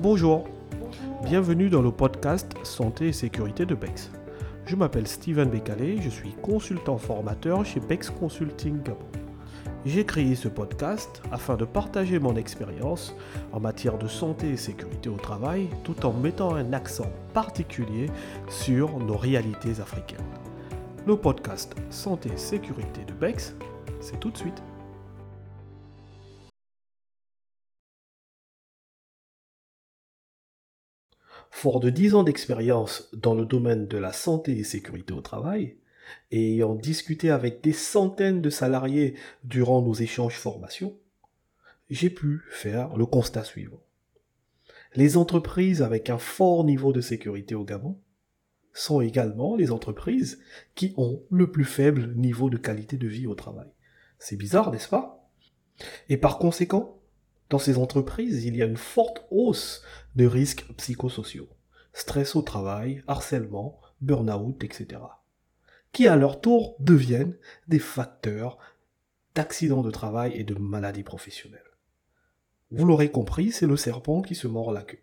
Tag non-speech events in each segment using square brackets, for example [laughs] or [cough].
Bonjour, bienvenue dans le podcast Santé et Sécurité de BEX. Je m'appelle Steven Bécalé, je suis consultant formateur chez BEX Consulting Gabon. J'ai créé ce podcast afin de partager mon expérience en matière de santé et sécurité au travail tout en mettant un accent particulier sur nos réalités africaines. Le podcast Santé et Sécurité de BEX, c'est tout de suite. Fort de 10 ans d'expérience dans le domaine de la santé et sécurité au travail, et ayant discuté avec des centaines de salariés durant nos échanges formation, j'ai pu faire le constat suivant. Les entreprises avec un fort niveau de sécurité au Gabon sont également les entreprises qui ont le plus faible niveau de qualité de vie au travail. C'est bizarre, n'est-ce pas? Et par conséquent, dans ces entreprises, il y a une forte hausse de risques psychosociaux, stress au travail, harcèlement, burn-out, etc., qui à leur tour deviennent des facteurs d'accidents de travail et de maladies professionnelles. Vous l'aurez compris, c'est le serpent qui se mord la queue.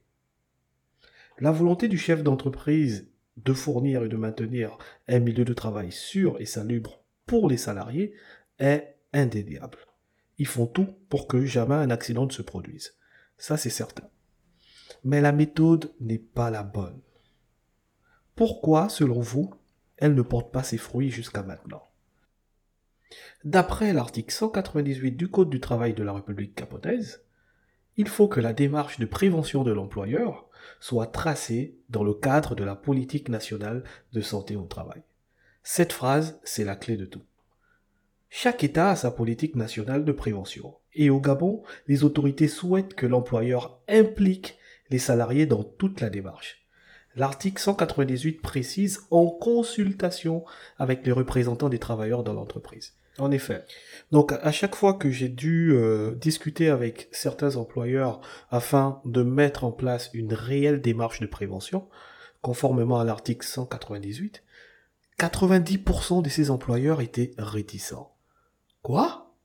La volonté du chef d'entreprise de fournir et de maintenir un milieu de travail sûr et salubre pour les salariés est indéniable. Ils font tout pour que jamais un accident ne se produise. Ça, c'est certain. Mais la méthode n'est pas la bonne. Pourquoi, selon vous, elle ne porte pas ses fruits jusqu'à maintenant? D'après l'article 198 du Code du travail de la République capotaise, il faut que la démarche de prévention de l'employeur soit tracée dans le cadre de la politique nationale de santé au travail. Cette phrase, c'est la clé de tout. Chaque État a sa politique nationale de prévention. Et au Gabon, les autorités souhaitent que l'employeur implique les salariés dans toute la démarche. L'article 198 précise en consultation avec les représentants des travailleurs dans l'entreprise. En effet. Donc à chaque fois que j'ai dû euh, discuter avec certains employeurs afin de mettre en place une réelle démarche de prévention, conformément à l'article 198, 90% de ces employeurs étaient réticents. Quoi?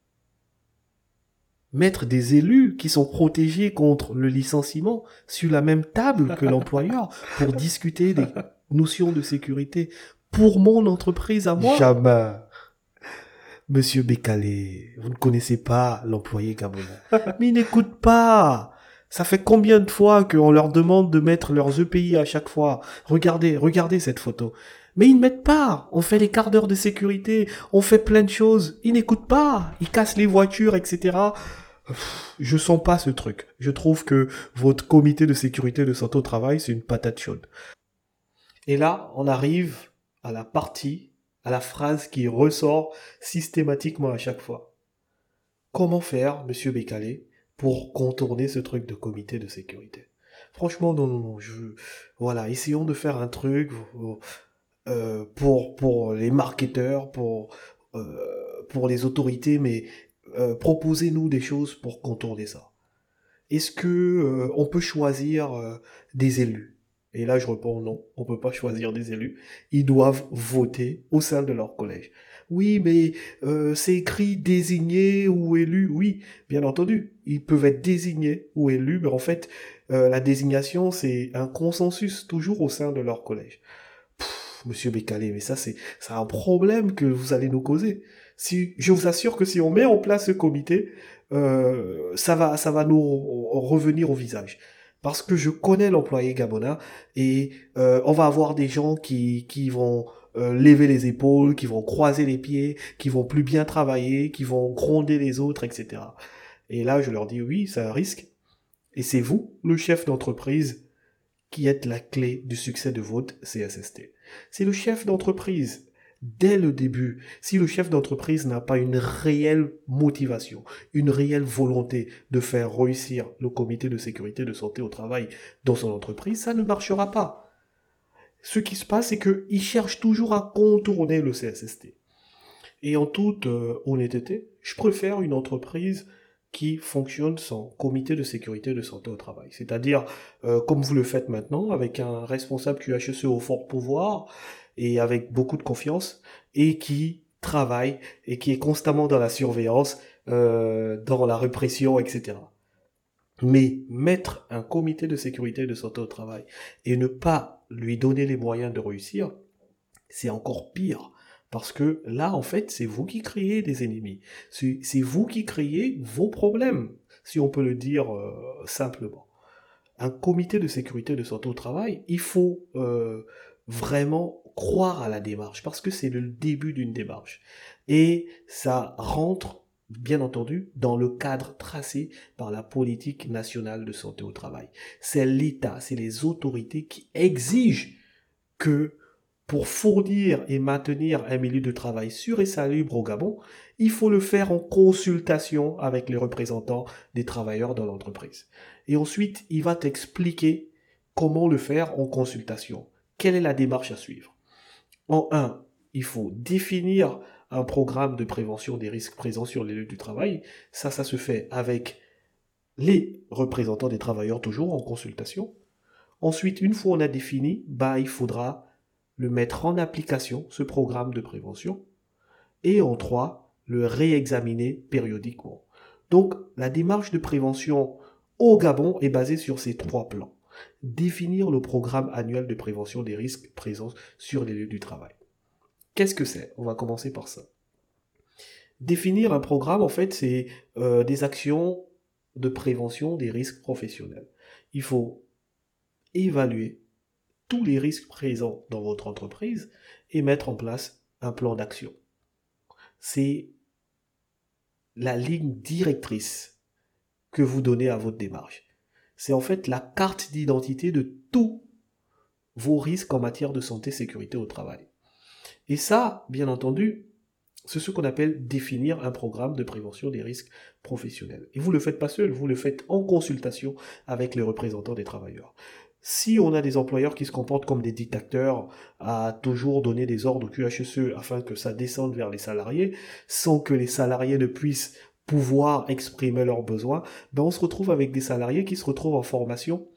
Mettre des élus qui sont protégés contre le licenciement sur la même table que l'employeur pour [laughs] discuter des notions de sécurité pour mon entreprise à moi? Jamais. Monsieur Bécalé, vous ne connaissez pas l'employé gabonais. Mais il n'écoute pas. Ça fait combien de fois qu'on leur demande de mettre leurs EPI à chaque fois? Regardez, regardez cette photo. Mais ils ne mettent pas. On fait les quarts d'heure de sécurité, on fait plein de choses. Ils n'écoutent pas. Ils cassent les voitures, etc. Je sens pas ce truc. Je trouve que votre comité de sécurité de santé au travail, c'est une patate chaude. Et là, on arrive à la partie, à la phrase qui ressort systématiquement à chaque fois. Comment faire, monsieur Bécalé, pour contourner ce truc de comité de sécurité? Franchement, non, non, non, je, voilà, essayons de faire un truc, euh, pour, pour les marketeurs, pour, euh, pour les autorités, mais euh, proposez-nous des choses pour contourner ça. Est-ce que on peut choisir des élus? Et là, je réponds non, on peut pas choisir des élus. Ils doivent voter au sein de leur collège. Oui, mais c'est écrit désigné ou élu. Oui, bien entendu, ils peuvent être désignés ou élus, mais en fait, la désignation, c'est un consensus toujours au sein de leur collège monsieur Bécalé, mais ça, c'est, un problème que vous allez nous causer. Si, je vous assure que si on met en place ce comité, euh, ça va, ça va nous revenir au visage. Parce que je connais l'employé gabonais et euh, on va avoir des gens qui, qui vont euh, lever les épaules, qui vont croiser les pieds, qui vont plus bien travailler, qui vont gronder les autres, etc. Et là, je leur dis oui, c'est un risque. Et c'est vous, le chef d'entreprise, qui êtes la clé du succès de votre CSST. C'est le chef d'entreprise. Dès le début, si le chef d'entreprise n'a pas une réelle motivation, une réelle volonté de faire réussir le comité de sécurité de santé au travail dans son entreprise, ça ne marchera pas. Ce qui se passe, c'est qu'il cherche toujours à contourner le CSST. Et en toute euh, honnêteté, je préfère une entreprise qui fonctionne sans comité de sécurité de santé au travail. C'est-à-dire, euh, comme vous le faites maintenant, avec un responsable QHSE au fort pouvoir et avec beaucoup de confiance, et qui travaille et qui est constamment dans la surveillance, euh, dans la répression, etc. Mais mettre un comité de sécurité et de santé au travail et ne pas lui donner les moyens de réussir, c'est encore pire. Parce que là, en fait, c'est vous qui créez des ennemis. C'est vous qui créez vos problèmes, si on peut le dire euh, simplement. Un comité de sécurité de santé au travail, il faut euh, vraiment croire à la démarche, parce que c'est le début d'une démarche. Et ça rentre bien entendu, dans le cadre tracé par la politique nationale de santé au travail. C'est l'État, c'est les autorités qui exigent que pour fournir et maintenir un milieu de travail sûr et salubre au Gabon, il faut le faire en consultation avec les représentants des travailleurs dans l'entreprise. Et ensuite, il va t'expliquer comment le faire en consultation. Quelle est la démarche à suivre? En un, il faut définir un programme de prévention des risques présents sur les lieux du travail. Ça, ça se fait avec les représentants des travailleurs, toujours en consultation. Ensuite, une fois on a défini, bah, il faudra le mettre en application, ce programme de prévention. Et en trois, le réexaminer périodiquement. Donc, la démarche de prévention au Gabon est basée sur ces trois plans. Définir le programme annuel de prévention des risques présents sur les lieux du travail. Qu'est-ce que c'est? On va commencer par ça. Définir un programme, en fait, c'est euh, des actions de prévention des risques professionnels. Il faut évaluer tous les risques présents dans votre entreprise et mettre en place un plan d'action. C'est la ligne directrice que vous donnez à votre démarche. C'est en fait la carte d'identité de tous vos risques en matière de santé sécurité au travail. Et ça, bien entendu, c'est ce qu'on appelle définir un programme de prévention des risques professionnels. Et vous ne le faites pas seul, vous le faites en consultation avec les représentants des travailleurs. Si on a des employeurs qui se comportent comme des dictateurs à toujours donner des ordres au QHSE afin que ça descende vers les salariés, sans que les salariés ne puissent pouvoir exprimer leurs besoins, ben on se retrouve avec des salariés qui se retrouvent en formation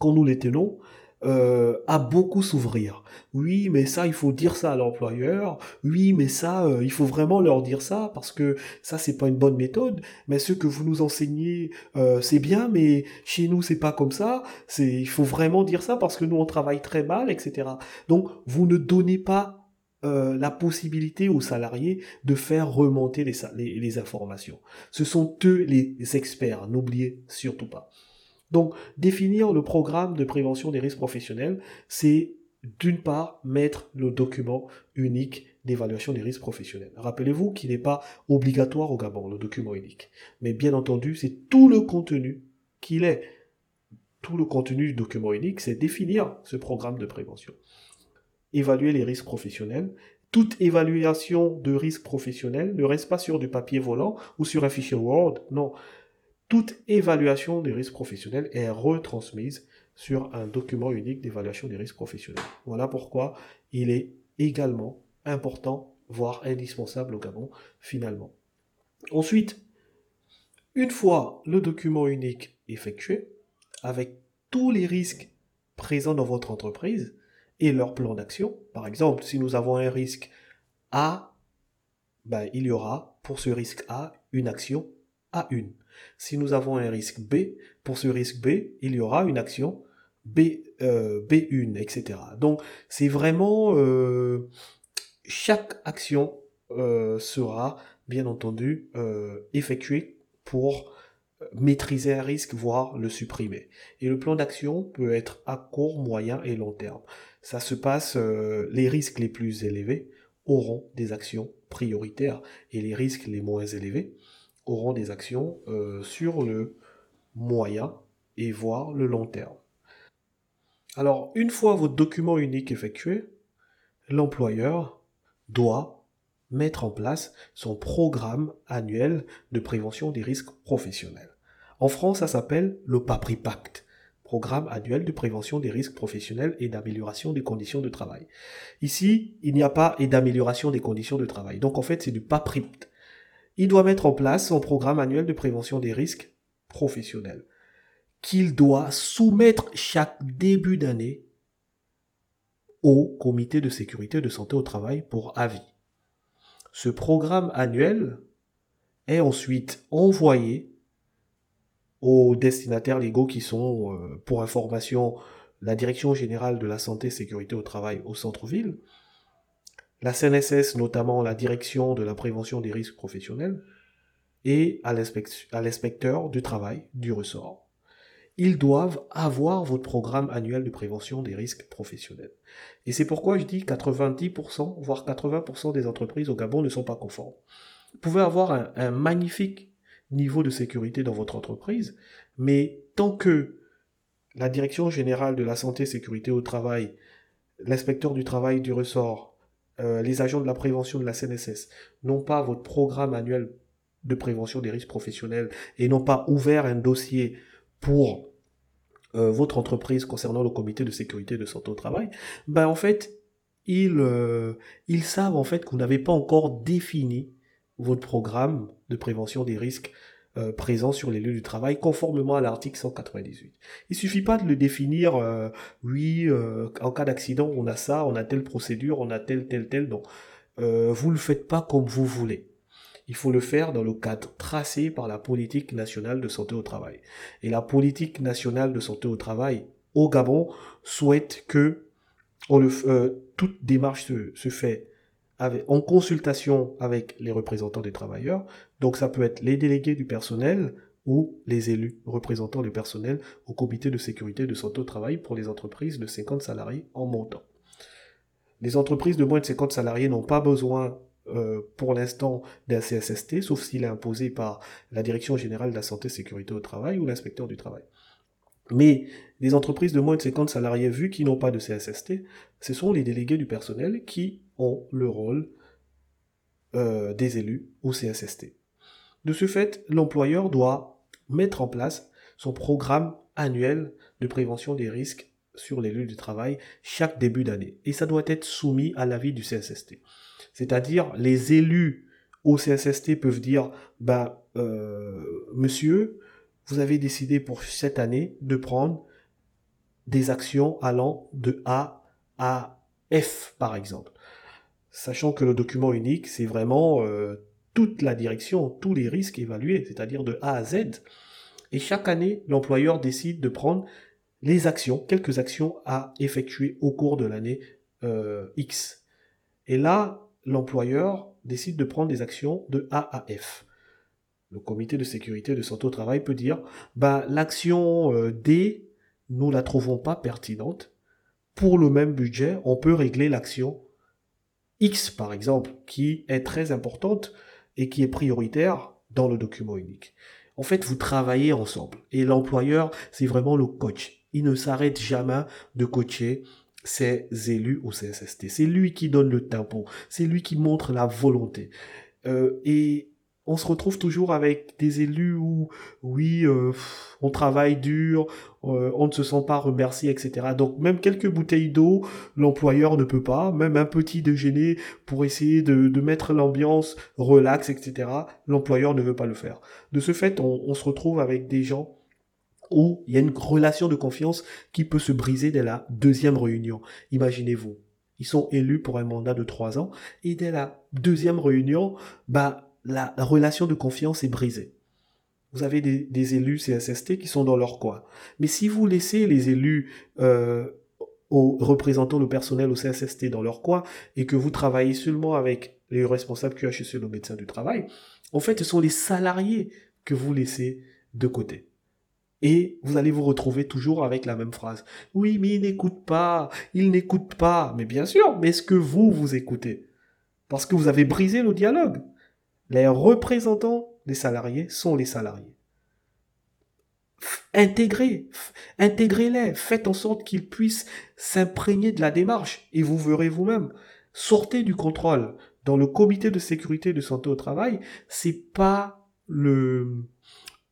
quand nous les tenons, euh, à beaucoup s'ouvrir. Oui, mais ça, il faut dire ça à l'employeur. Oui, mais ça, euh, il faut vraiment leur dire ça parce que ça, c'est pas une bonne méthode. Mais ce que vous nous enseignez, euh, c'est bien, mais chez nous, c'est pas comme ça. C'est, il faut vraiment dire ça parce que nous, on travaille très mal, etc. Donc, vous ne donnez pas la possibilité aux salariés de faire remonter les, les, les informations. Ce sont eux les experts, n'oubliez surtout pas. Donc, définir le programme de prévention des risques professionnels, c'est d'une part mettre le document unique d'évaluation des risques professionnels. Rappelez-vous qu'il n'est pas obligatoire au Gabon, le document unique. Mais bien entendu, c'est tout le contenu qu'il est. Tout le contenu du document unique, c'est définir ce programme de prévention. Évaluer les risques professionnels. Toute évaluation de risques professionnels ne reste pas sur du papier volant ou sur un fichier Word. Non, toute évaluation des risques professionnels est retransmise sur un document unique d'évaluation des risques professionnels. Voilà pourquoi il est également important, voire indispensable au Gabon, finalement. Ensuite, une fois le document unique effectué, avec tous les risques présents dans votre entreprise et leur plan d'action, par exemple, si nous avons un risque A, ben, il y aura pour ce risque A une action A1. Si nous avons un risque B, pour ce risque B, il y aura une action B, euh, B1, etc. Donc c'est vraiment euh, chaque action euh, sera bien entendu effectuée pour maîtriser un risque, voire le supprimer. Et le plan d'action peut être à court, moyen et long terme. Ça se passe, les risques les plus élevés auront des actions prioritaires et les risques les moins élevés auront des actions euh, sur le moyen et voire le long terme. Alors, une fois votre document unique effectué, l'employeur doit mettre en place son programme annuel de prévention des risques professionnels. En France, ça s'appelle le PAPRIPACT, Programme annuel de prévention des risques professionnels et d'amélioration des conditions de travail. Ici, il n'y a pas et d'amélioration des conditions de travail. Donc en fait, c'est du PAPRIPT il doit mettre en place son programme annuel de prévention des risques professionnels, qu'il doit soumettre chaque début d'année au comité de sécurité et de santé au travail pour avis. Ce programme annuel est ensuite envoyé aux destinataires légaux qui sont, euh, pour information, la Direction générale de la santé et sécurité au travail au centre-ville, la CNSS, notamment la Direction de la prévention des risques professionnels, et à l'inspecteur du travail du ressort. Ils doivent avoir votre programme annuel de prévention des risques professionnels. Et c'est pourquoi je dis 90%, voire 80% des entreprises au Gabon ne sont pas conformes. Vous pouvez avoir un, magnifique niveau de sécurité dans votre entreprise, mais tant que la Direction générale de la santé et sécurité au travail, l'inspecteur du travail du ressort, euh, les agents de la prévention de la CNSS n'ont pas votre programme annuel de prévention des risques professionnels et n'ont pas ouvert un dossier pour euh, votre entreprise concernant le comité de sécurité de santé au travail, ben en fait, ils, euh, savent en fait que vous n'avez pas encore défini votre programme de prévention des risques euh, présent sur les lieux du travail conformément à l'article 198. Il suffit pas de le définir, euh, oui, euh, en cas d'accident, on a ça, on a telle procédure, on a telle, telle, telle. Donc, vous le faites pas comme vous voulez. Il faut le faire dans le cadre tracé par la politique nationale de santé au travail. Et la politique nationale de santé au travail au Gabon souhaite que on le, toute démarche se, se fait en consultation avec les représentants des travailleurs. Donc ça peut être les délégués du personnel ou les élus représentants du personnel au comité de sécurité de santé au travail pour les entreprises de 50 salariés en montant. Les entreprises de moins de 50 salariés n'ont pas besoin euh, pour l'instant d'un CSST, sauf s'il est imposé par la Direction générale de la santé et sécurité au travail ou l'inspecteur du travail. Mais les entreprises de moins de 50 salariés, vu qu'ils n'ont pas de CSST, ce sont les délégués du personnel qui ont le rôle euh, des élus au CSST. De ce fait, l'employeur doit mettre en place son programme annuel de prévention des risques sur les lieux du travail chaque début d'année. Et ça doit être soumis à l'avis du CSST. C'est-à-dire, les élus au CSST peuvent dire, ben, euh, monsieur, vous avez décidé pour cette année de prendre des actions allant de A à F, par exemple. Sachant que le document unique, c'est vraiment euh, toute la direction, tous les risques évalués, c'est-à-dire de A à Z. Et chaque année, l'employeur décide de prendre les actions, quelques actions à effectuer au cours de l'année euh, X. Et là, l'employeur décide de prendre des actions de A à F le comité de sécurité de santé au travail peut dire, bah, l'action euh, D, nous la trouvons pas pertinente. Pour le même budget, on peut régler l'action X, par exemple, qui est très importante et qui est prioritaire dans le document unique. En fait, vous travaillez ensemble. Et l'employeur, c'est vraiment le coach. Il ne s'arrête jamais de coacher ses élus au CSST. C'est lui qui donne le tempo. C'est lui qui montre la volonté. Euh, et on se retrouve toujours avec des élus où, oui, euh, on travaille dur, euh, on ne se sent pas remercié, etc. Donc même quelques bouteilles d'eau, l'employeur ne peut pas, même un petit déjeuner pour essayer de, mettre l'ambiance relax, etc. L'employeur ne veut pas le faire. De ce fait, on, on se retrouve avec des gens où il y a une relation de confiance qui peut se briser dès la deuxième réunion. Imaginez-vous, ils sont élus pour un mandat de trois ans, et dès la deuxième réunion, bah, la, relation de confiance est brisée. Vous avez des, élus CSST qui sont dans leur coin. Mais si vous laissez les élus euh, aux représentants le personnel au CSST dans leur coin et que vous travaillez seulement avec les responsables QHSE, le médecin du travail, en fait, ce sont les salariés que vous laissez de côté. Et vous allez vous retrouver toujours avec la même phrase. Oui, mais il n'écoute pas, il n'écoute pas. Mais bien sûr, mais est-ce que vous, vous écoutez? Parce que vous avez brisé le dialogue. Les représentants des salariés sont les salariés. Intégrez, intégrez-les, faites en sorte qu'ils puissent s'imprégner de la démarche et vous verrez vous-même. Sortez du contrôle. Dans le comité de sécurité de santé au travail, c'est pas le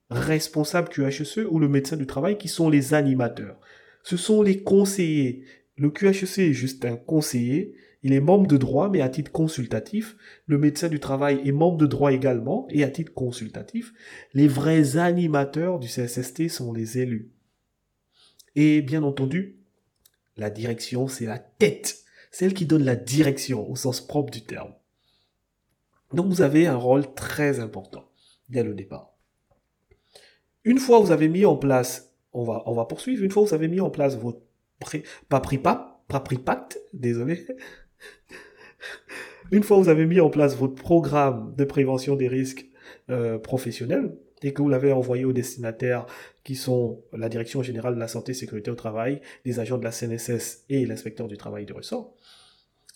responsable QHSE ou le médecin du travail qui sont les animateurs. Ce sont les conseillers. Le QHSE est juste un conseiller il est membre de droit, mais à titre consultatif. Le médecin du travail est membre de droit également, et à titre consultatif. Les vrais animateurs du CSST sont les élus. Et bien entendu, la direction, c'est la tête, celle qui donne la direction au sens propre du terme. Donc vous avez un rôle très important dès le départ. Une fois vous avez mis en place, on va, on va poursuivre, une fois vous avez mis en place votre pacte, désolé. [laughs] Une fois vous avez mis en place votre programme de prévention des risques euh, professionnels et que vous l'avez envoyé aux destinataires qui sont la Direction générale de la santé et sécurité au travail, les agents de la CNSS et l'inspecteur du travail de ressort,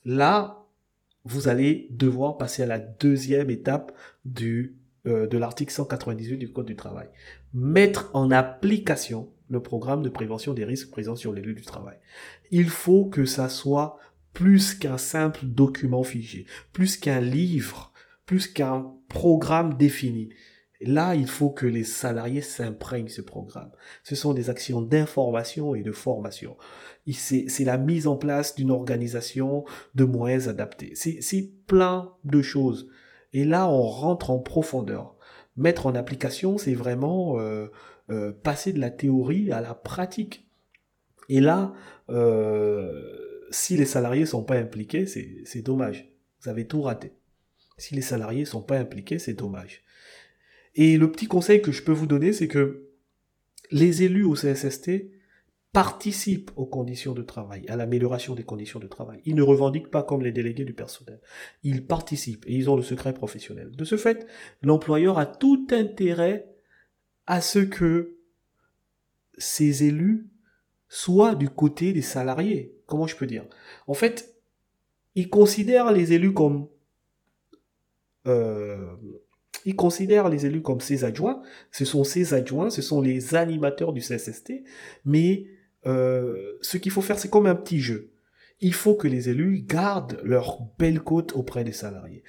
là, vous allez devoir passer à la deuxième étape du, euh, de l'article 198 du Code du travail. Mettre en application le programme de prévention des risques présents sur les lieux du travail. Il faut que ça soit plus qu'un simple document figé, plus qu'un livre, plus qu'un programme défini. Là, il faut que les salariés s'imprègnent ce programme. Ce sont des actions d'information et de formation. C'est la mise en place d'une organisation de moyens adaptés. C'est plein de choses. Et là, on rentre en profondeur. Mettre en application, c'est vraiment euh, euh, passer de la théorie à la pratique. Et là, euh, si les salariés sont pas impliqués, c'est dommage. Vous avez tout raté. Si les salariés sont pas impliqués, c'est dommage. Et le petit conseil que je peux vous donner, c'est que les élus au CSST participent aux conditions de travail, à l'amélioration des conditions de travail. Ils ne revendiquent pas comme les délégués du personnel. Ils participent et ils ont le secret professionnel. De ce fait, l'employeur a tout intérêt à ce que ces élus soient du côté des salariés. Comment je peux dire? En fait, ils considèrent les élus comme euh, il considère les élus comme ses adjoints. Ce sont ses adjoints, ce sont les animateurs du CSST. Mais euh, ce qu'il faut faire, c'est comme un petit jeu. Il faut que les élus gardent leur belle côte auprès des salariés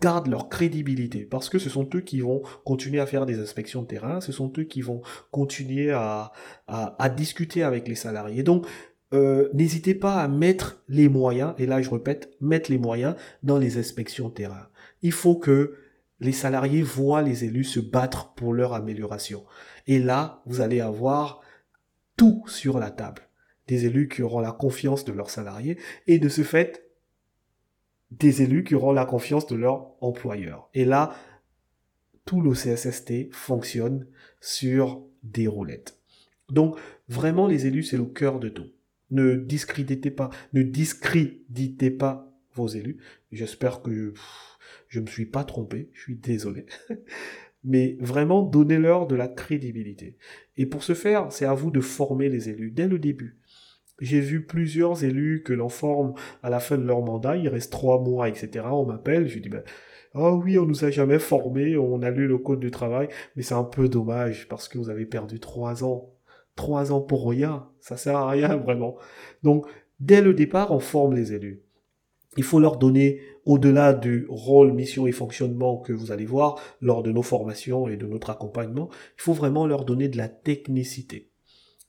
gardent leur crédibilité parce que ce sont eux qui vont continuer à faire des inspections de terrain, ce sont eux qui vont continuer à, à, discuter avec les salariés. Donc, euh, n'hésitez pas à mettre les moyens, et là je répète, mettre les moyens dans les inspections terrain. Il faut que les salariés voient les élus se battre pour leur amélioration. Et là, vous allez avoir tout sur la table. Des élus qui auront la confiance de leurs salariés et de ce fait, des élus qui auront la confiance de leur employeur. Et là, tout le CSST fonctionne sur des roulettes. Donc, vraiment, les élus, c'est le cœur de tout. Ne discréditez pas, ne discréditez pas vos élus. J'espère que je me suis pas trompé, je suis désolé. [laughs] Mais vraiment, donnez-leur de la crédibilité. Et pour ce faire, c'est à vous de former les élus dès le début. J'ai vu plusieurs élus que l'on forme à la fin de leur mandat, il reste trois mois, etc. On m'appelle, je dis, ben, oh oui, on nous a jamais formés, on a lu le code du travail, mais c'est un peu dommage parce que vous avez perdu trois ans. Trois ans pour rien, ça sert à rien [laughs] vraiment. Donc, dès le départ, on forme les élus. Il faut leur donner, au-delà du rôle, mission et fonctionnement que vous allez voir lors de nos formations et de notre accompagnement, il faut vraiment leur donner de la technicité.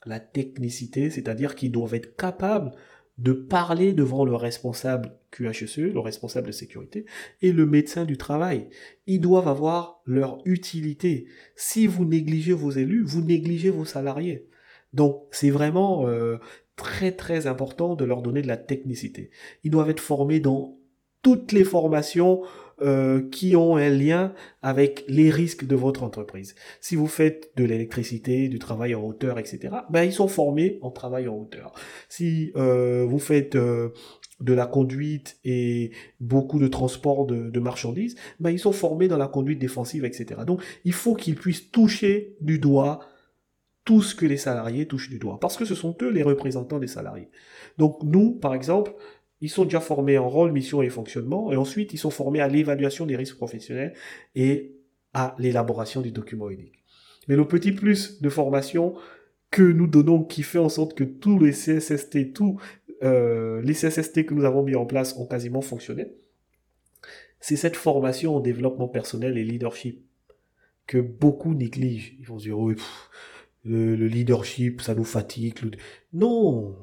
La technicité, c'est-à-dire qu'ils doivent être capables de parler devant le responsable QHSE, le responsable de sécurité, et le médecin du travail. Ils doivent avoir leur utilité. Si vous négligez vos élus, vous négligez vos salariés. Donc c'est vraiment euh, très très important de leur donner de la technicité. Ils doivent être formés dans toutes les formations euh, qui ont un lien avec les risques de votre entreprise. Si vous faites de l'électricité, du travail en hauteur, etc., ben ils sont formés en travail en hauteur. Si euh, vous faites euh, de la conduite et beaucoup de transport de, de, marchandises, ben ils sont formés dans la conduite défensive, etc. Donc il faut qu'ils puissent toucher du doigt tout ce que les salariés touchent du doigt, parce que ce sont eux les représentants des salariés. Donc nous, par exemple, ils sont déjà formés en rôle, mission et fonctionnement, et ensuite ils sont formés à l'évaluation des risques professionnels et à l'élaboration du document unique. Mais le petit plus de formation que nous donnons, qui fait en sorte que tous les CSST, tous euh, les CSST que nous avons mis en place ont quasiment fonctionné, c'est cette formation au développement personnel et leadership que beaucoup négligent. Ils vont se dire, oui, le, leadership, ça nous fatigue. Non,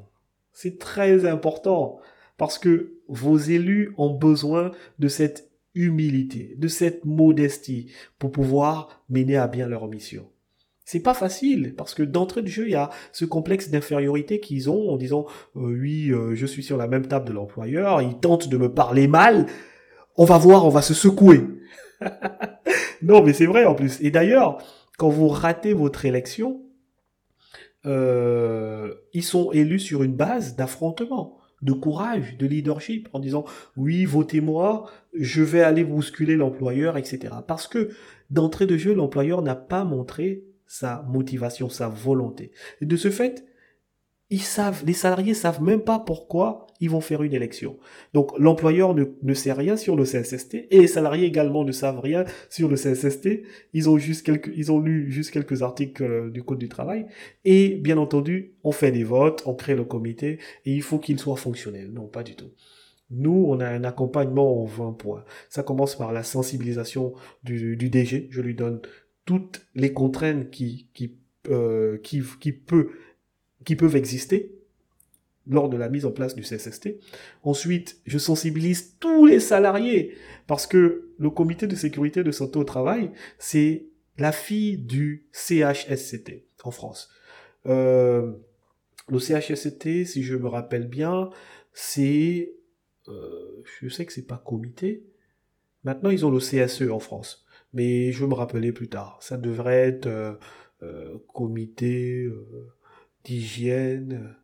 c'est très important parce que vos élus ont besoin de cette humilité, de cette modestie pour pouvoir mener à bien leur mission. C'est pas facile parce que d'entrée de jeu, il y a ce complexe d'infériorité qu'ils ont en disant euh, oui, euh, je suis sur la même table de l'employeur, il tente de me parler mal, on va voir, on va se secouer. [laughs] non, mais c'est vrai en plus. Et d'ailleurs, quand vous ratez votre élection, euh, ils sont élus sur une base d'affrontement, de courage, de leadership, en disant oui, votez-moi, je vais aller bousculer l'employeur, etc. Parce que d'entrée de jeu, l'employeur n'a pas montré sa motivation, sa volonté. Et de ce fait, ils savent, les salariés savent même pas pourquoi ils vont faire une élection. Donc l'employeur ne, ne sait rien sur le CSST et les salariés également ne savent rien sur le CSST. Ils ont juste quelques, ils ont lu juste quelques articles euh, du code du travail et bien entendu on fait des votes, on crée le comité et il faut qu'il soit fonctionnel. Non, pas du tout. Nous, on a un accompagnement en 20 points. Ça commence par la sensibilisation du, du DG. Je lui donne toutes les contraintes qui, qui, euh, qui, qui peut qui peuvent exister lors de la mise en place du CSST. Ensuite, je sensibilise tous les salariés parce que le comité de sécurité de santé au travail, c'est la fille du CHSCT en France. Euh, le CHSCT, si je me rappelle bien, c'est, euh, je sais que c'est pas comité. Maintenant, ils ont le CSE en France, mais je vais me rappeler plus tard. Ça devrait être euh, euh comité. D'hygiène,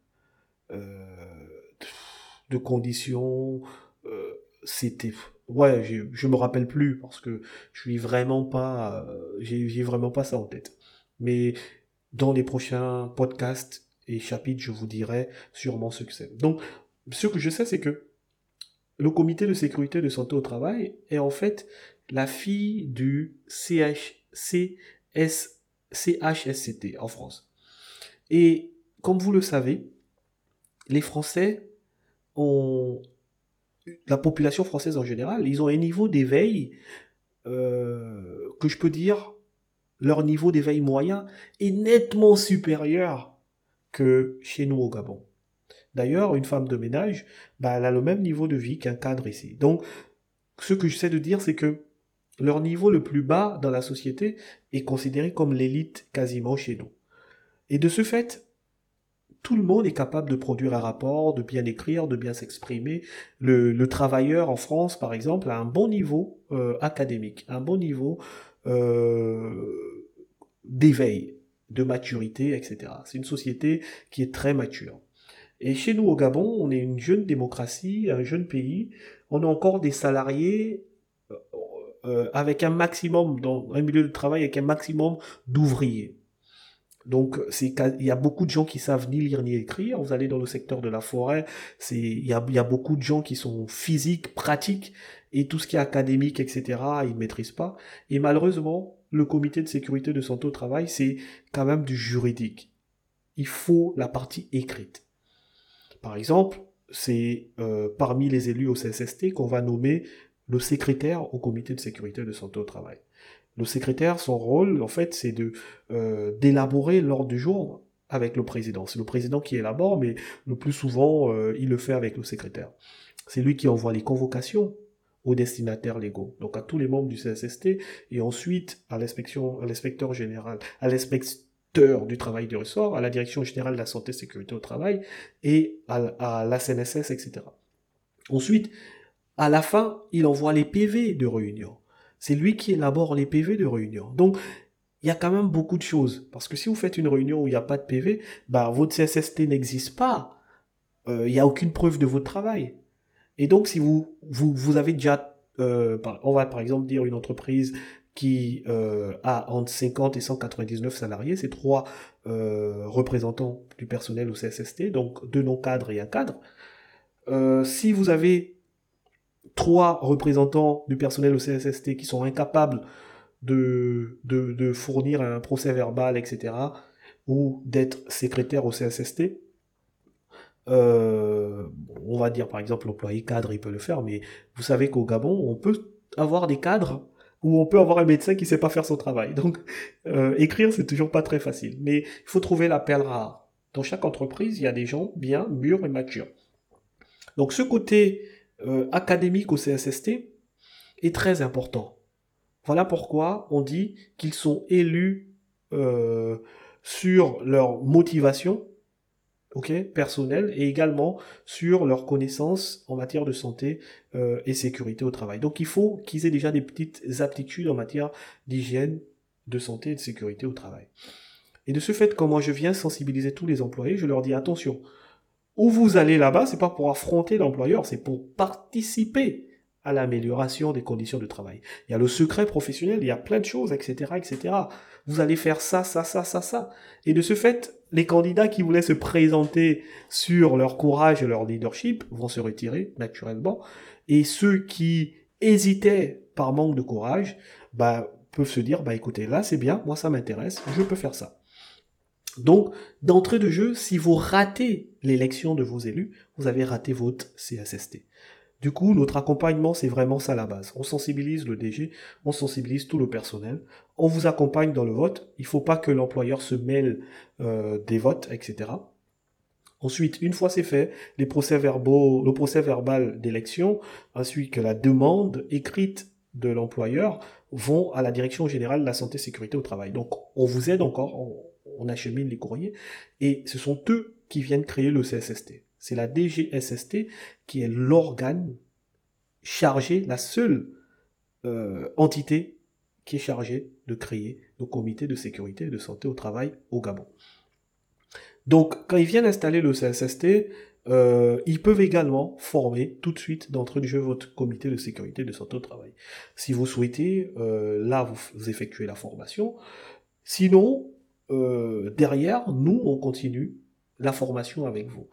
euh, de conditions. Euh, c'était ouais, je, je me rappelle plus parce que je suis vraiment pas, euh, j'ai vraiment pas ça en tête. Mais dans les prochains podcasts et chapitres, je vous dirai sûrement ce que c'est. Donc, ce que je sais, c'est que le comité de sécurité de santé au travail est en fait la fille du CH, CS, CHSCT en France. Et comme vous le savez, les Français ont, la population française en général, ils ont un niveau d'éveil euh, que je peux dire, leur niveau d'éveil moyen est nettement supérieur que chez nous au Gabon. D'ailleurs, une femme de ménage, bah, elle a le même niveau de vie qu'un cadre ici. Donc, ce que j'essaie de dire, c'est que leur niveau le plus bas dans la société est considéré comme l'élite quasiment chez nous. Et de ce fait, tout le monde est capable de produire un rapport, de bien écrire, de bien s'exprimer. Le, travailleur en France, par exemple, a un bon niveau euh, académique, un bon niveau euh, d'éveil, de maturité, etc. C'est une société qui est très mature. Et chez nous au Gabon, on est une jeune démocratie, un jeune pays. On a encore des salariés euh, avec un maximum, dans un milieu de travail, avec un maximum d'ouvriers. Donc, c'est, il y a beaucoup de gens qui savent ni lire ni écrire. Vous allez dans le secteur de la forêt, c'est, il y a, beaucoup de gens qui sont physiques, pratiques, et tout ce qui est académique, etc., ils ne maîtrisent pas. Et malheureusement, le comité de sécurité de santé au travail, c'est quand même du juridique. Il faut la partie écrite. Par exemple, c'est euh, parmi les élus au CSST qu'on va nommer le secrétaire au comité de sécurité de santé au travail. Le secrétaire, son rôle, en fait, c'est de euh, d'élaborer l'ordre du jour avec le président. C'est le président qui élabore, mais le plus souvent, euh, il le fait avec le secrétaire. C'est lui qui envoie les convocations aux destinataires légaux, donc à tous les membres du CSST, et ensuite à l'inspection, à l'inspecteur général, à l'inspecteur du travail du ressort, à la direction générale de la santé et sécurité au travail, et à, à la CNSS, etc. Ensuite, à la fin, il envoie les PV de réunion. C'est lui qui élabore les PV de réunion. Donc, il y a quand même beaucoup de choses. Parce que si vous faites une réunion où il n'y a pas de PV, bah, votre CSST n'existe pas. Euh, il n'y a aucune preuve de votre travail. Et donc, si vous, vous, vous avez déjà, euh, on va par exemple dire une entreprise qui euh, a entre 50 et 199 salariés, c'est trois représentants du personnel au CSST, donc deux non-cadres et un cadre. si vous avez trois représentants du personnel au CSST qui sont incapables de, de, fournir un procès verbal, etc., ou d'être secrétaire au CSST, euh, on va dire par exemple l'employé cadre, il peut le faire, mais vous savez qu'au Gabon, on peut avoir des cadres où on peut avoir un médecin qui sait pas faire son travail. Donc euh, écrire, c'est toujours pas très facile. Mais il faut trouver la perle rare. Dans chaque entreprise, il y a des gens bien mûrs et matures. Donc ce côté euh, académique au CSST est très important. Voilà pourquoi on dit qu'ils sont élus euh, sur leur motivation ok, personnelle et également sur leurs connaissances en matière de santé euh, et sécurité au travail. Donc il faut qu'ils aient déjà des petites aptitudes en matière d'hygiène, de santé et de sécurité au travail. Et de ce fait, comment je viens sensibiliser tous les employés, je leur dis attention, où vous allez là-bas, c'est pas pour affronter l'employeur, c'est pour participer à l'amélioration des conditions de travail. Il y a le secret professionnel, il y a plein de choses, etc., etc. Vous allez faire ça, ça, ça, ça, ça. Et de ce fait, les candidats qui voulaient se présenter sur leur courage et leur leadership vont se retirer naturellement. Et ceux qui hésitaient par manque de courage, bah, peuvent se dire, bah écoutez, là c'est bien, moi ça m'intéresse, je peux faire ça. Donc, d'entrée de jeu, si vous ratez l'élection de vos élus, vous avez raté votre CSST. Du coup, notre accompagnement, c'est vraiment ça la base. On sensibilise le DG, on sensibilise tout le personnel, on vous accompagne dans le vote. Il ne faut pas que l'employeur se mêle euh, des votes, etc. Ensuite, une fois c'est fait, les procès verbaux, le procès verbal d'élection, ainsi que la demande écrite de l'employeur vont à la direction générale de la santé sécurité au travail. Donc, on vous aide encore, on achemine les courriers, et ce sont eux qui viennent créer le CSST. C'est la DGSST qui est l'organe chargé, la seule euh, entité qui est chargée de créer le comité de sécurité et de santé au travail au Gabon. Donc, quand ils viennent installer le CSST, euh, ils peuvent également former tout de suite d'entrée de jeu votre comité de sécurité et de santé au travail. Si vous souhaitez, euh, là, vous, effectuez la formation. Sinon, derrière, nous, on continue la formation avec vous.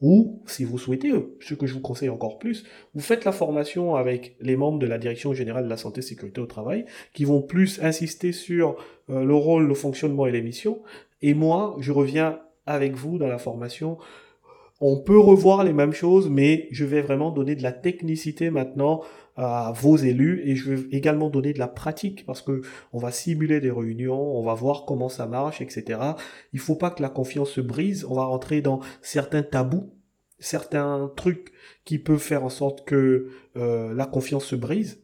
Ou, si vous souhaitez, ce que je vous conseille encore plus, vous faites la formation avec les membres de la Direction générale de la santé sécurité au travail, qui vont plus insister sur euh, le rôle, le fonctionnement et les missions. Et moi, je reviens avec vous dans la formation. On peut revoir les mêmes choses, mais je vais vraiment donner de la technicité maintenant à vos élus et je vais également donner de la pratique parce que on va simuler des réunions, on va voir comment ça marche, etc. Il faut pas que la confiance se brise. On va rentrer dans certains tabous, certains trucs qui peuvent faire en sorte que euh, la confiance se brise.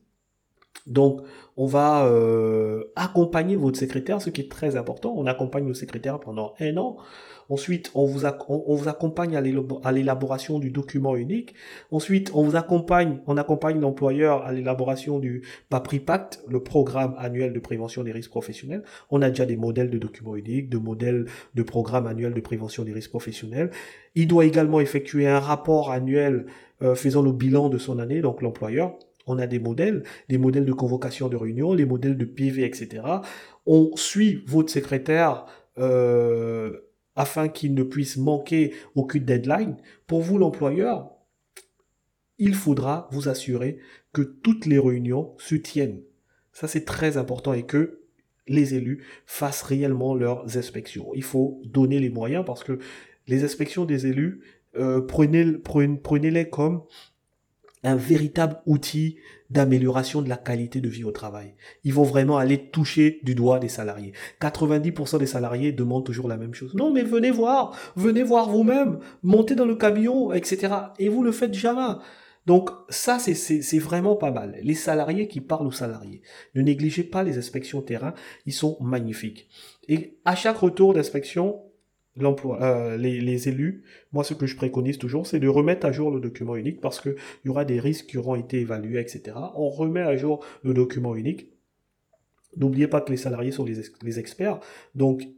Donc, on va euh, accompagner votre secrétaire, ce qui est très important. On accompagne nos secrétaires pendant un an. Ensuite, on vous, accompagne à l'élaboration du document unique. Ensuite, on vous accompagne, on accompagne l'employeur à l'élaboration du PAPRIPACT, le programme annuel de prévention des risques professionnels. On a déjà des modèles de documents uniques, de modèles de programme annuel de prévention des risques professionnels. Il doit également effectuer un rapport annuel euh, faisant le bilan de son année, donc l'employeur. On a des modèles, des modèles de convocation de réunion, les modèles de PV, etc. On suit votre secrétaire euh, afin qu'il ne puisse manquer aucune deadline. Pour vous, l'employeur, il faudra vous assurer que toutes les réunions se tiennent. Ça, c'est très important et que les élus fassent réellement leurs inspections. Il faut donner les moyens parce que les inspections des élus, euh, prenez-les prenez comme un véritable outil d'amélioration de la qualité de vie au travail. Ils vont vraiment aller toucher du doigt des salariés. 90% des salariés demandent toujours la même chose. Non, mais venez voir, venez voir vous-même, montez dans le camion, etc. Et vous le faites jamais. Donc ça, c'est vraiment pas mal. Les salariés qui parlent aux salariés. Ne négligez pas les inspections terrain, ils sont magnifiques. Et à chaque retour d'inspection, l'emploi, euh, les, les, élus, moi ce que je préconise toujours, c'est de remettre à jour le document unique parce qu'il y aura des risques qui auront été évalués, etc. On remet à jour le document unique. N'oubliez pas que les salariés sont les, les, experts, donc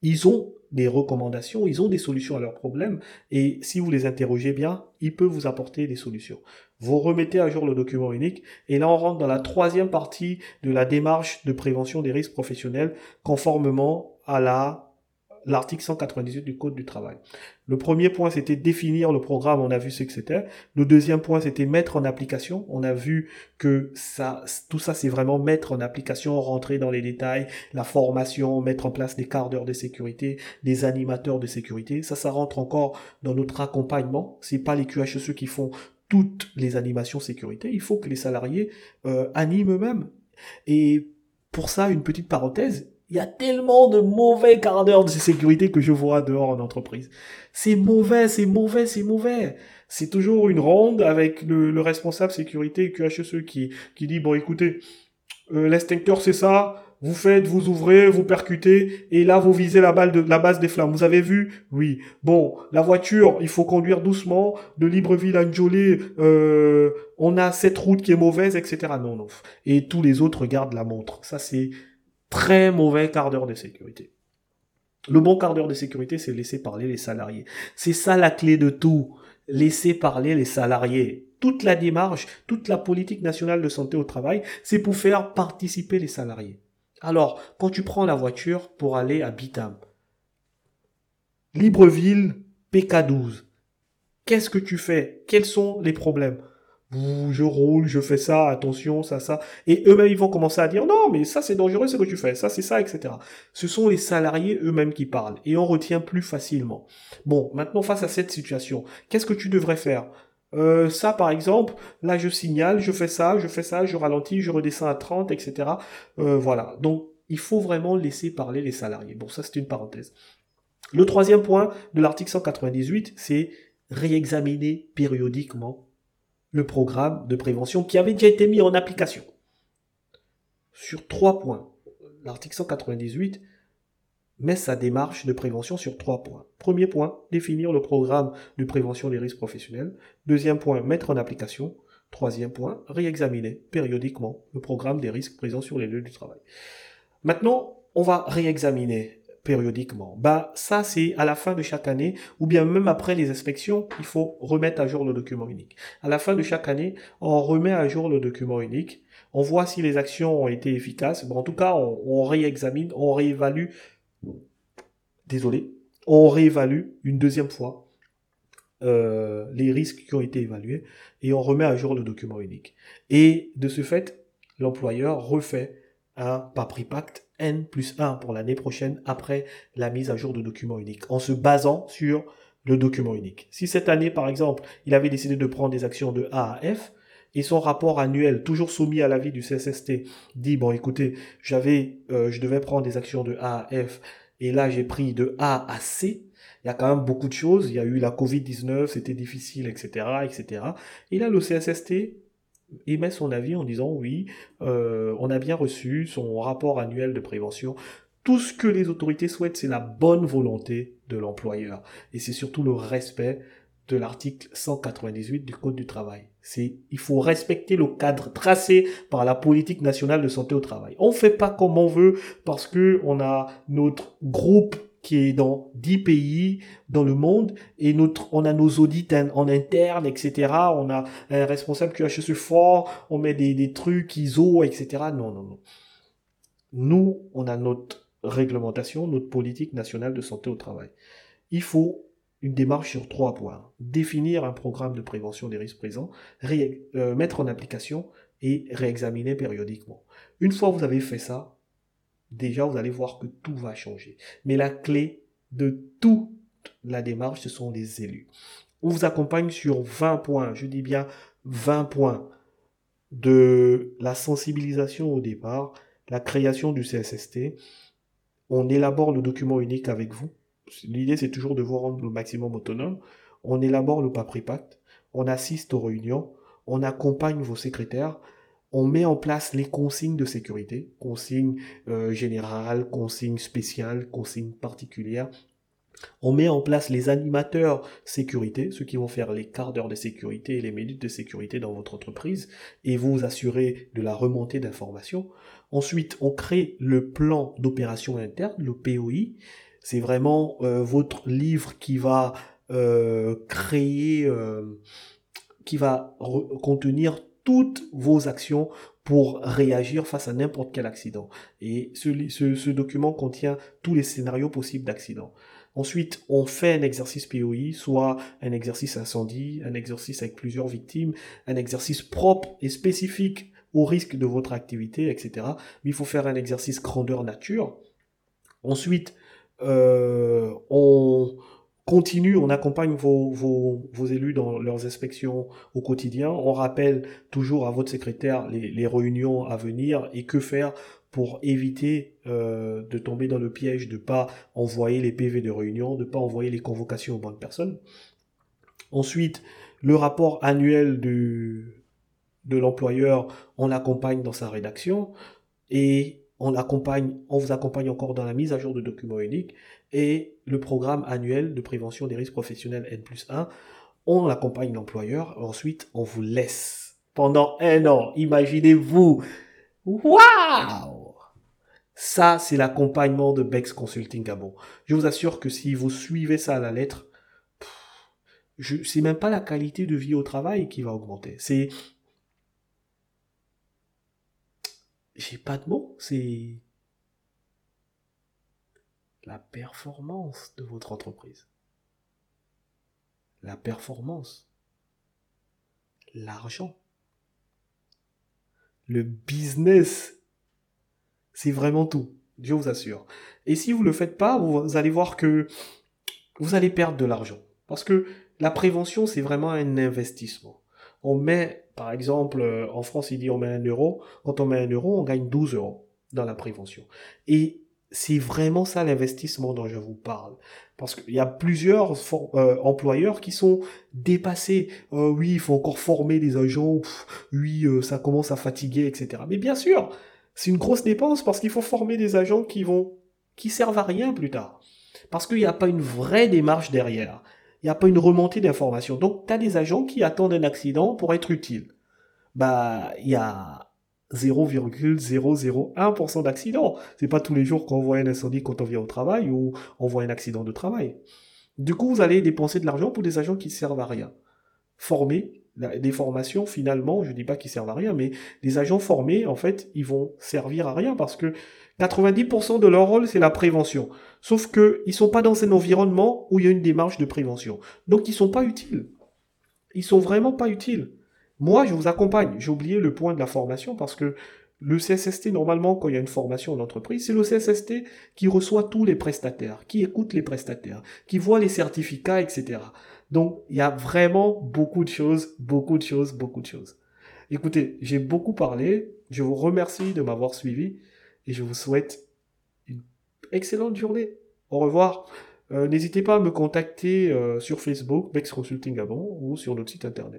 ils ont des recommandations, ils ont des solutions à leurs problèmes, et si vous les interrogez bien, ils peuvent vous apporter des solutions. Vous remettez à jour le document unique, et là on rentre dans la troisième partie de la démarche de prévention des risques professionnels, conformément à la l'article 198 du Code du travail. Le premier point, c'était définir le programme, on a vu ce que c'était. Le deuxième point, c'était mettre en application. On a vu que ça, tout ça, c'est vraiment mettre en application, rentrer dans les détails, la formation, mettre en place des quarts d'heure de sécurité, des animateurs de sécurité. Ça, ça rentre encore dans notre accompagnement. C'est pas les QHSE qui font toutes les animations sécurité. Il faut que les salariés euh, animent eux-mêmes. Et pour ça, une petite parenthèse, il y a tellement de mauvais quarts d'heure de sécurité que je vois dehors en entreprise. C'est mauvais, c'est mauvais, c'est mauvais. C'est toujours une ronde avec le, responsable sécurité QHSE qui, qui dit, bon écoutez, euh, l'extincteur c'est ça, vous faites, vous ouvrez, vous percutez, et là vous visez la balle de la base des flammes. Vous avez vu? Oui. Bon, la voiture, il faut conduire doucement, de Libreville à Njolé, euh, on a cette route qui est mauvaise, etc. Non, non. Et tous les autres regardent la montre. Ça c'est Très mauvais quart d'heure de sécurité. Le bon quart d'heure de sécurité, c'est laisser parler les salariés. C'est ça la clé de tout. Laisser parler les salariés. Toute la démarche, toute la politique nationale de santé au travail, c'est pour faire participer les salariés. Alors, quand tu prends la voiture pour aller à Bitam, Libreville, PK12, qu'est-ce que tu fais? Quels sont les problèmes? Je roule, je fais ça, attention, ça, ça. Et eux-mêmes, ils vont commencer à dire, non, mais ça, c'est dangereux, ce que tu fais, ça, c'est ça, etc. Ce sont les salariés eux-mêmes qui parlent, et on retient plus facilement. Bon, maintenant, face à cette situation, qu'est-ce que tu devrais faire? Euh, ça, par exemple, là, je signale, je fais ça, je fais ça, je ralentis, je redescends à 30, etc. Euh, voilà. Donc, il faut vraiment laisser parler les salariés. Bon, ça, c'est une parenthèse. Le troisième point de l'article 198, c'est réexaminer périodiquement le programme de prévention qui avait déjà été mis en application. Sur trois points. L'article 198 met sa démarche de prévention sur trois points. Premier point, définir le programme de prévention des risques professionnels. Deuxième point, mettre en application. Troisième point, réexaminer périodiquement le programme des risques présents sur les lieux du travail. Maintenant, on va réexaminer périodiquement. Bah, ça, c'est à la fin de chaque année, ou bien même après les inspections, il faut remettre à jour le document unique. À la fin de chaque année, on remet à jour le document unique. On voit si les actions ont été efficaces. Bon, en tout cas, on, réexamine, on réévalue. Désolé. On réévalue une deuxième fois euh, les risques qui ont été évalués et on remet à jour le document unique. Et de ce fait, l'employeur refait un PAPRI Pacte N plus 1 pour l'année prochaine après la mise à jour de document unique, en se basant sur le document unique. Si cette année, par exemple, il avait décidé de prendre des actions de A à F, et son rapport annuel, toujours soumis à l'avis du CSST, dit, bon écoutez, j'avais, euh, je devais prendre des actions de A à F, et là j'ai pris de A à C, il y a quand même beaucoup de choses, il y a eu la Covid-19, c'était difficile, etc., etc. Et là, le CSST émet son avis en disant oui, euh, on a bien reçu son rapport annuel de prévention. Tout ce que les autorités souhaitent, c'est la bonne volonté de l'employeur. Et c'est surtout le respect de l'article 198 du Code du travail. C'est, il faut respecter le cadre tracé par la politique nationale de santé au travail. On fait pas comme on veut parce que on a notre groupe qui est dans 10 pays dans le monde et notre, on a nos audits en, interne, etc. On a un responsable QHSE fort, on met des, des trucs ISO, etc. Non, non, non. Nous, on a notre réglementation, notre politique nationale de santé au travail. Il faut une démarche sur trois points. Définir un programme de prévention des risques présents, euh, mettre en application et réexaminer périodiquement. Une fois que vous avez fait ça, déjà vous allez voir que tout va changer. Mais la clé de toute la démarche, ce sont les élus. On vous accompagne sur 20 points, je dis bien 20 points de la sensibilisation au départ, la création du CSST. On élabore le document unique avec vous. L'idée, c'est toujours de vous rendre le maximum autonome. On élabore le papier pacte. On assiste aux réunions. On accompagne vos secrétaires on met en place les consignes de sécurité, consignes euh, générales, consignes spéciales, consignes particulières. On met en place les animateurs sécurité, ceux qui vont faire les quarts d'heure de sécurité et les minutes de sécurité dans votre entreprise et vous assurer de la remontée d'informations. Ensuite, on crée le plan d'opération interne, le POI. C'est vraiment euh, votre livre qui va euh, créer, qui va contenir toutes vos actions pour réagir face à n'importe quel accident. Et ce, document contient tous les scénarios possibles d'accident. Ensuite, on fait un exercice POI, soit un exercice incendie, un exercice avec plusieurs victimes, un exercice propre et spécifique au risque de votre activité, etc. Mais il faut faire un exercice grandeur nature. Ensuite, euh, on, continue, on accompagne vos, élus dans leurs inspections au quotidien. On rappelle toujours à votre secrétaire les, réunions à venir et que faire pour éviter euh, de tomber dans le piège de pas envoyer les PV de réunion, de pas envoyer les convocations aux bonnes personnes. Ensuite, le rapport annuel de l'employeur, on l'accompagne dans sa rédaction et on accompagne, on vous accompagne encore dans la mise à jour de documents uniques et le programme annuel de prévention des risques professionnels N plus 1. On accompagne l'employeur, ensuite on vous laisse pendant un an. Imaginez-vous. Waouh Ça, c'est l'accompagnement de Bex Consulting Gabon. Je vous assure que si vous suivez ça à la lettre, c'est même pas la qualité de vie au travail qui va augmenter. C'est, j'ai pas de mots, c'est la performance de votre entreprise. La performance. L'argent. Le business. C'est vraiment tout. Je vous assure. Et si vous le faites pas, vous allez voir que vous allez perdre de l'argent. Parce que la prévention, c'est vraiment un investissement. On met, par exemple, euh, en France, il dit on met un euro. Quand on met un euro, on gagne 12 euros dans la prévention. Et c'est vraiment ça l'investissement dont je vous parle. Parce qu'il y a plusieurs euh, employeurs qui sont dépassés. Euh, oui, il faut encore former des agents. oui, ça commence à fatiguer, etc. Mais bien sûr, c'est une grosse dépense parce qu'il faut former des agents qui vont, qui servent à rien plus tard. Parce qu'il n'y a pas une vraie démarche derrière il n'y a pas une remontée d'informations. Donc, tu as des agents qui attendent un accident pour être utiles. Bah, il y a 0,001% d'accidents. C'est pas tous les jours qu'on voit un incendie quand on vient au travail ou on voit un accident de travail. Du coup, vous allez dépenser de l'argent pour des agents qui servent à rien. Formés, des formations finalement, je dis pas qu'ils servent à rien, mais des agents formés, en fait, ils vont servir à rien parce que 90% de leur rôle, c'est la prévention. Sauf que ils sont pas dans un environnement où il y a une démarche de prévention. Donc ils sont pas utiles. Ils sont vraiment pas utiles. Moi, je vous accompagne. J'ai oublié le point de la formation parce que le CSST, normalement, quand il y a une formation en entreprise, c'est le CSST qui reçoit tous les prestataires, qui écoute les prestataires, qui voit les certificats, etc. Donc, il y a vraiment beaucoup de choses, beaucoup de choses, beaucoup de choses. Écoutez, j'ai beaucoup parlé. Je vous remercie de m'avoir suivi et je vous souhaite une excellente journée. Au revoir. Euh, n'hésitez pas à me contacter euh, sur Facebook, Bex Consulting Gabon, ou sur notre site internet.